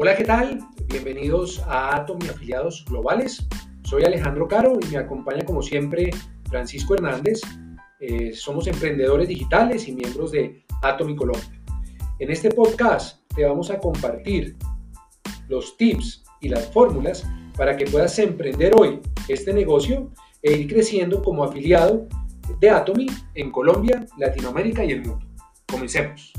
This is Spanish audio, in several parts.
Hola, ¿qué tal? Bienvenidos a Atom y Afiliados Globales. Soy Alejandro Caro y me acompaña como siempre Francisco Hernández. Eh, somos emprendedores digitales y miembros de Atom y Colombia. En este podcast te vamos a compartir los tips y las fórmulas para que puedas emprender hoy este negocio e ir creciendo como afiliado de Atomy en Colombia, Latinoamérica y el mundo. Comencemos.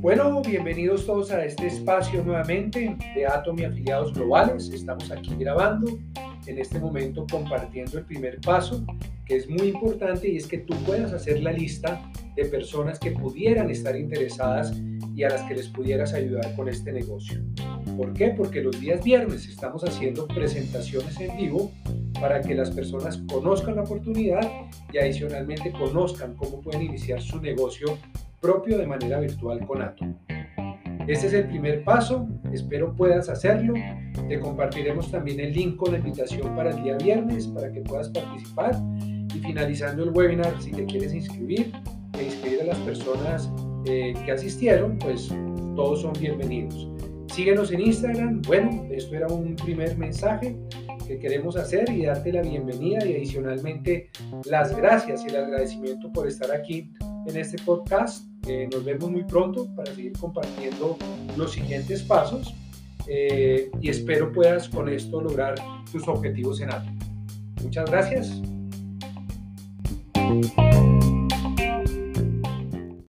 Bueno, bienvenidos todos a este espacio nuevamente de Atom y Afiliados Globales. Estamos aquí grabando, en este momento compartiendo el primer paso, que es muy importante y es que tú puedas hacer la lista de personas que pudieran estar interesadas y a las que les pudieras ayudar con este negocio. ¿Por qué? Porque los días viernes estamos haciendo presentaciones en vivo para que las personas conozcan la oportunidad y adicionalmente conozcan cómo pueden iniciar su negocio propio de manera virtual con Atom. Este es el primer paso, espero puedas hacerlo. Te compartiremos también el link con la invitación para el día viernes para que puedas participar. Y finalizando el webinar, si te quieres inscribir e inscribir a las personas eh, que asistieron, pues todos son bienvenidos. Síguenos en Instagram. Bueno, esto era un primer mensaje que queremos hacer y darte la bienvenida y adicionalmente las gracias y el agradecimiento por estar aquí en este podcast. Eh, nos vemos muy pronto para seguir compartiendo los siguientes pasos eh, y espero puedas con esto lograr tus objetivos en alto. Muchas gracias.